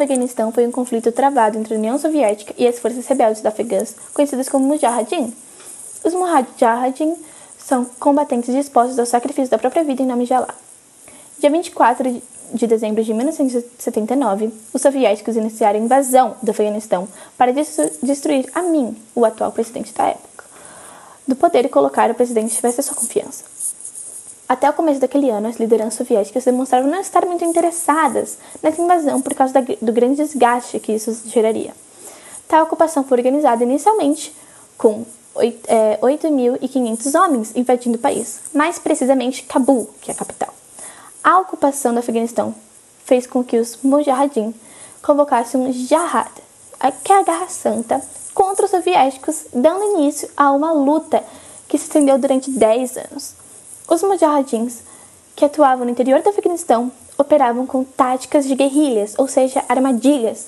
Afeganistão foi um conflito travado entre a União Soviética e as forças rebeldes Afegãs, conhecidas como Mujahideen. Os Mujahideen são combatentes dispostos ao sacrifício da própria vida em nome de Allah. Dia 24 de dezembro de 1979, os soviéticos iniciaram a invasão do Afeganistão para destruir Amin, o atual presidente da época, do poder e colocar o presidente tivesse sua confiança. Até o começo daquele ano, as lideranças soviéticas demonstraram não estar muito interessadas nessa invasão por causa do grande desgaste que isso geraria. Tal ocupação foi organizada inicialmente com 8.500 é, homens invadindo o país, mais precisamente Cabul, que é a capital. A ocupação do Afeganistão fez com que os Mujahideen convocassem um Jihad, que é a Guerra Santa, contra os soviéticos, dando início a uma luta que se estendeu durante 10 anos. Os Mujahideens, que atuavam no interior do Afeganistão, operavam com táticas de guerrilhas, ou seja, armadilhas.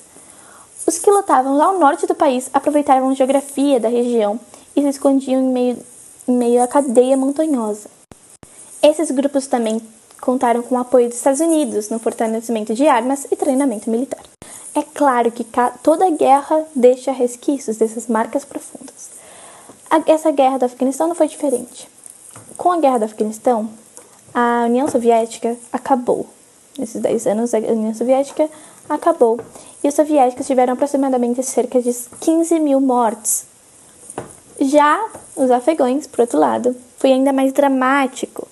Os que lutavam lá ao norte do país aproveitavam a geografia da região e se escondiam em meio, em meio à cadeia montanhosa. Esses grupos também contaram com o apoio dos Estados Unidos no fortalecimento de armas e treinamento militar. É claro que toda guerra deixa resquícios dessas marcas profundas. Essa guerra do Afeganistão não foi diferente. Com a guerra do Afeganistão, a União Soviética acabou. Nesses 10 anos, a União Soviética acabou. E os soviéticos tiveram aproximadamente cerca de 15 mil mortes. Já os afegãos, por outro lado, foi ainda mais dramático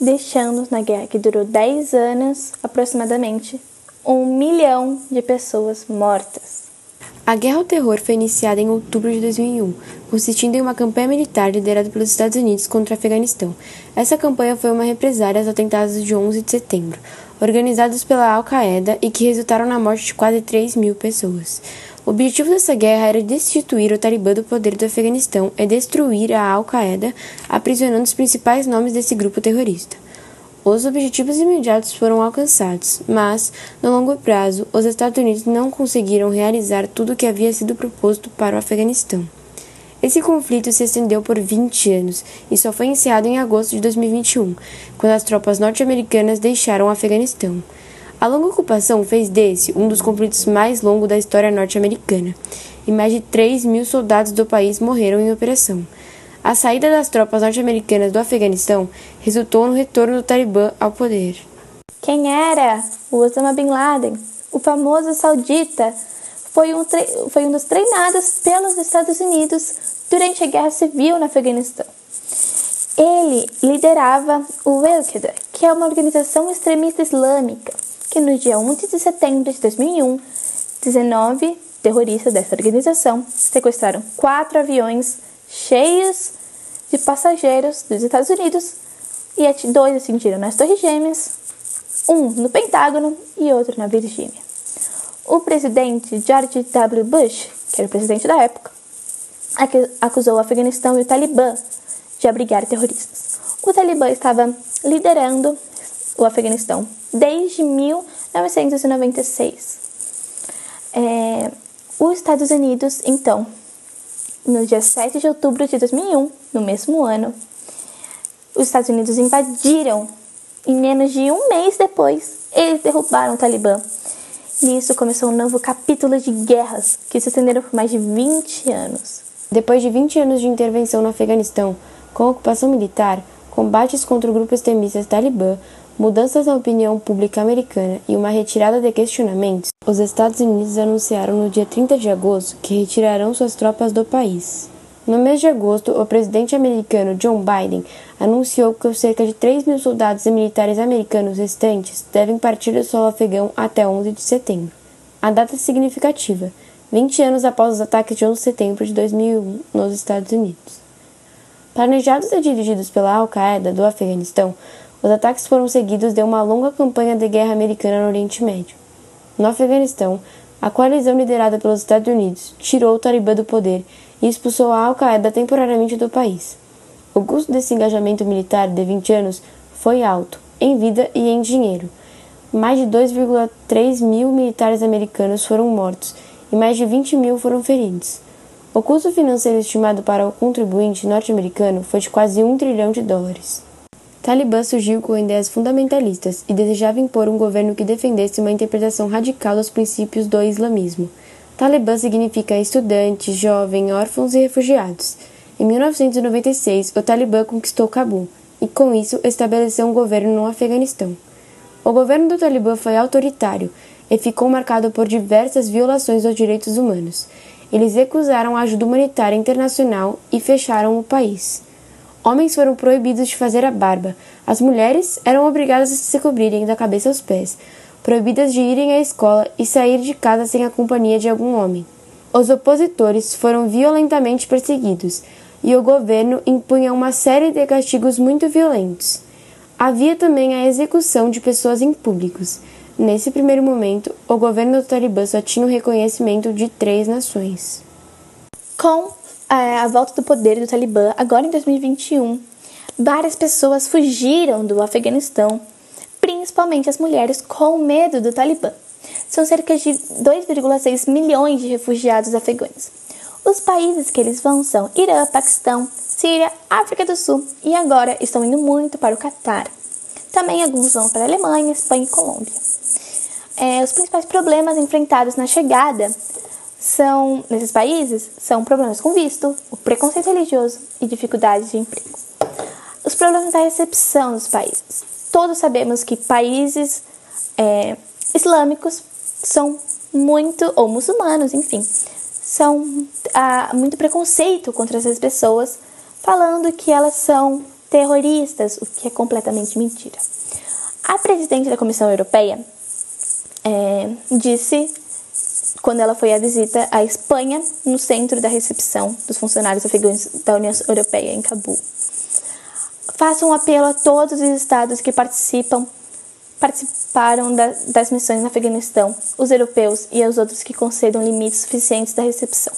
deixando na guerra que durou 10 anos, aproximadamente, um milhão de pessoas mortas. A Guerra ao Terror foi iniciada em outubro de 2001, consistindo em uma campanha militar liderada pelos Estados Unidos contra o Afeganistão. Essa campanha foi uma represária aos atentados de 11 de setembro, organizados pela Al-Qaeda e que resultaram na morte de quase 3 mil pessoas. O objetivo dessa guerra era destituir o Talibã do poder do Afeganistão e destruir a Al-Qaeda, aprisionando os principais nomes desse grupo terrorista. Os objetivos imediatos foram alcançados, mas, no longo prazo, os Estados Unidos não conseguiram realizar tudo o que havia sido proposto para o Afeganistão. Esse conflito se estendeu por 20 anos e só foi encerrado em agosto de 2021, quando as tropas norte-americanas deixaram o Afeganistão. A longa ocupação fez desse um dos conflitos mais longos da história norte-americana, e mais de 3 mil soldados do país morreram em operação. A saída das tropas norte-americanas do Afeganistão resultou no retorno do Talibã ao poder. Quem era o Osama Bin Laden? O famoso saudita foi um, foi um dos treinados pelos Estados Unidos durante a Guerra Civil no Afeganistão. Ele liderava o Al-Qaeda, que é uma organização extremista islâmica que no dia 11 de setembro de 2001, 19 terroristas dessa organização sequestraram quatro aviões cheios de passageiros dos Estados Unidos e dois atingiram nas Torres Gêmeas, um no Pentágono e outro na Virgínia. O presidente George W. Bush, que era o presidente da época, acusou o Afeganistão e o Talibã de abrigar terroristas. O Talibã estava liderando o Afeganistão desde 1996. É, os Estados Unidos, então, no dia 7 de outubro de 2001, no mesmo ano, os Estados Unidos invadiram e menos de um mês depois eles derrubaram o Talibã. E isso começou um novo capítulo de guerras que se estenderam por mais de 20 anos. Depois de 20 anos de intervenção no Afeganistão, com ocupação militar, combates contra o grupo extremista Talibã, mudanças na opinião pública americana e uma retirada de questionamentos, os Estados Unidos anunciaram no dia 30 de agosto que retirarão suas tropas do país. No mês de agosto, o presidente americano John Biden anunciou que os cerca de 3 mil soldados e militares americanos restantes devem partir do solo afegão até 11 de setembro. A data é significativa, 20 anos após os ataques de 11 de setembro de 2001 nos Estados Unidos. Planejados e dirigidos pela Al-Qaeda do Afeganistão, os ataques foram seguidos de uma longa campanha de guerra americana no Oriente Médio. No Afeganistão, a coalizão liderada pelos Estados Unidos tirou o Talibã do poder e expulsou a Al-Qaeda temporariamente do país. O custo desse engajamento militar de 20 anos foi alto, em vida e em dinheiro. Mais de 2,3 mil militares americanos foram mortos e mais de 20 mil foram feridos. O custo financeiro estimado para o contribuinte norte-americano foi de quase um trilhão de dólares. Talibã surgiu com ideias fundamentalistas e desejava impor um governo que defendesse uma interpretação radical dos princípios do islamismo. Talibã significa estudante, jovem, órfãos e refugiados. Em 1996, o Talibã conquistou Cabul e, com isso, estabeleceu um governo no Afeganistão. O governo do Talibã foi autoritário e ficou marcado por diversas violações dos direitos humanos. Eles recusaram a ajuda humanitária internacional e fecharam o país. Homens foram proibidos de fazer a barba, as mulheres eram obrigadas a se cobrirem da cabeça aos pés, proibidas de irem à escola e sair de casa sem a companhia de algum homem. Os opositores foram violentamente perseguidos e o governo impunha uma série de castigos muito violentos. Havia também a execução de pessoas em públicos. Nesse primeiro momento, o governo do Talibã só tinha o reconhecimento de três nações. Com é, a volta do poder do Talibã, agora em 2021, várias pessoas fugiram do Afeganistão, principalmente as mulheres, com medo do Talibã. São cerca de 2,6 milhões de refugiados afegãos. Os países que eles vão são Irã, Paquistão, Síria, África do Sul e agora estão indo muito para o Catar. Também alguns vão para a Alemanha, Espanha e Colômbia. É, os principais problemas enfrentados na chegada são nesses países são problemas com visto, o preconceito religioso e dificuldades de emprego. Os problemas da recepção dos países. Todos sabemos que países é, islâmicos são muito, ou muçulmanos, enfim, são há muito preconceito contra essas pessoas falando que elas são terroristas, o que é completamente mentira. A presidente da Comissão Europeia é, disse, quando ela foi à visita à Espanha, no centro da recepção dos funcionários afegãos da União Europeia, em Cabul. Faça um apelo a todos os estados que participam participaram da, das missões no Afeganistão, os europeus e os outros que concedam limites suficientes da recepção,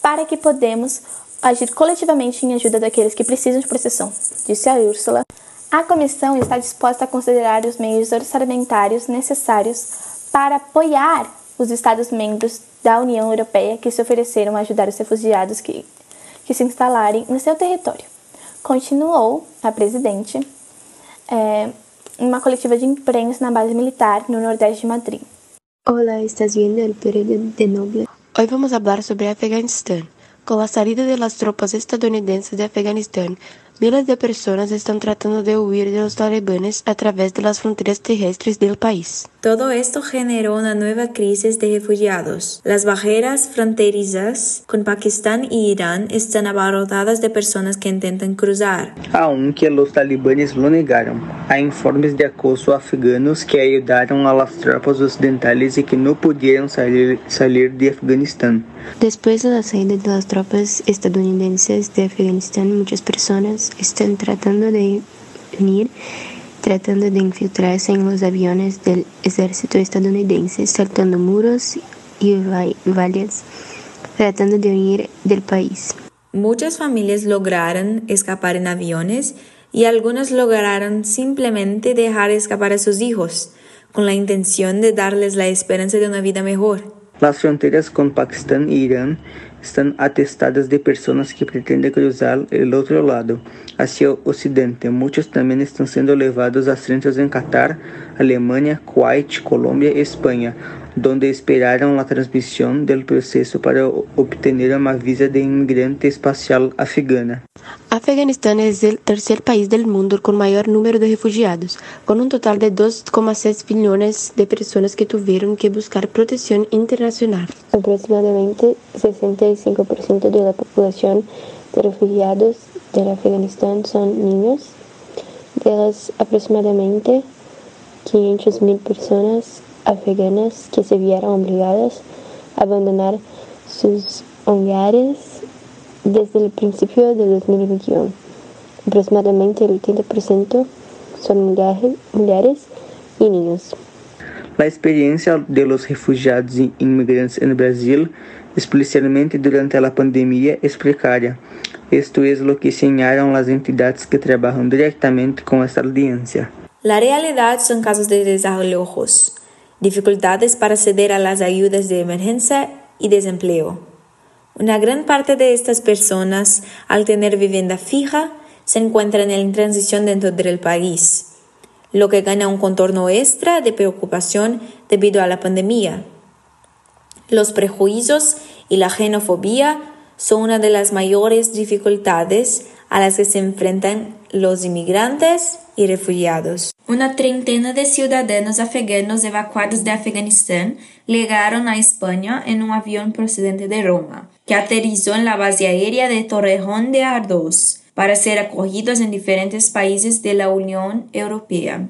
para que podemos agir coletivamente em ajuda daqueles que precisam de proteção, disse a Úrsula. A comissão está disposta a considerar os meios orçamentários necessários para apoiar os Estados-membros da União Europeia que se ofereceram a ajudar os refugiados que, que se instalarem no seu território. Continuou a presidente é, em uma coletiva de imprensa na base militar no nordeste de Madrid. Olá, estás vendo o período de Noble? Hoje vamos falar sobre Afeganistão. Com a saída das tropas estadunidenses de Afeganistão, Miles de personas están tratando de huir de los talibanes a través de las fronteras terrestres del país. Todo esto generó una nueva crisis de refugiados. Las barreras fronterizas con Pakistán y Irán están abarrotadas de personas que intentan cruzar. Aunque los talibanes lo negaron, hay informes de acoso afganos que ayudaron a las tropas occidentales y que no pudieron salir, salir de Afganistán. Después de la salida de las tropas estadounidenses de Afganistán, muchas personas están tratando de unir, tratando de infiltrarse en los aviones del ejército estadounidense, saltando muros y vallas, tratando de huir del país. Muchas familias lograron escapar en aviones y algunas lograron simplemente dejar escapar a sus hijos, con la intención de darles la esperanza de una vida mejor. Las fronteras con Pakistán e Irán están atestadas de personas que pretenden cruzar el otro lado, hacia el occidente. Muchos también están siendo llevados a centros en Qatar, Alemania, Kuwait, Colombia y España, donde esperaram a transmissão do processo para obter uma visa de imigrante espacial afegana. Afeganistão é o terceiro país do mundo com maior número de refugiados, com um total de 2,6 bilhões de pessoas que tiveram que buscar proteção internacional. Aproximadamente 65% da população de refugiados do Afeganistão são niños. Delas, aproximadamente 500 mil pessoas afganas que se vieron obligadas a abandonar sus hogares desde el principio de 2021. Aproximadamente el 80% son mujeres y niños. La experiencia de los refugiados e inmigrantes en Brasil, especialmente durante la pandemia, es precaria. Esto es lo que señalan las entidades que trabajan directamente con esta alianza. La realidad son casos de desalojos dificultades para acceder a las ayudas de emergencia y desempleo. Una gran parte de estas personas, al tener vivienda fija, se encuentran en transición dentro del país, lo que gana un contorno extra de preocupación debido a la pandemia. Los prejuicios y la xenofobia son una de las mayores dificultades a las que se enfrentan los inmigrantes y refugiados. Una treintena de ciudadanos afganos evacuados de Afganistán llegaron a España en un avión procedente de Roma, que aterrizó en la base aérea de Torrejón de Ardoz para ser acogidos en diferentes países de la Unión Europea.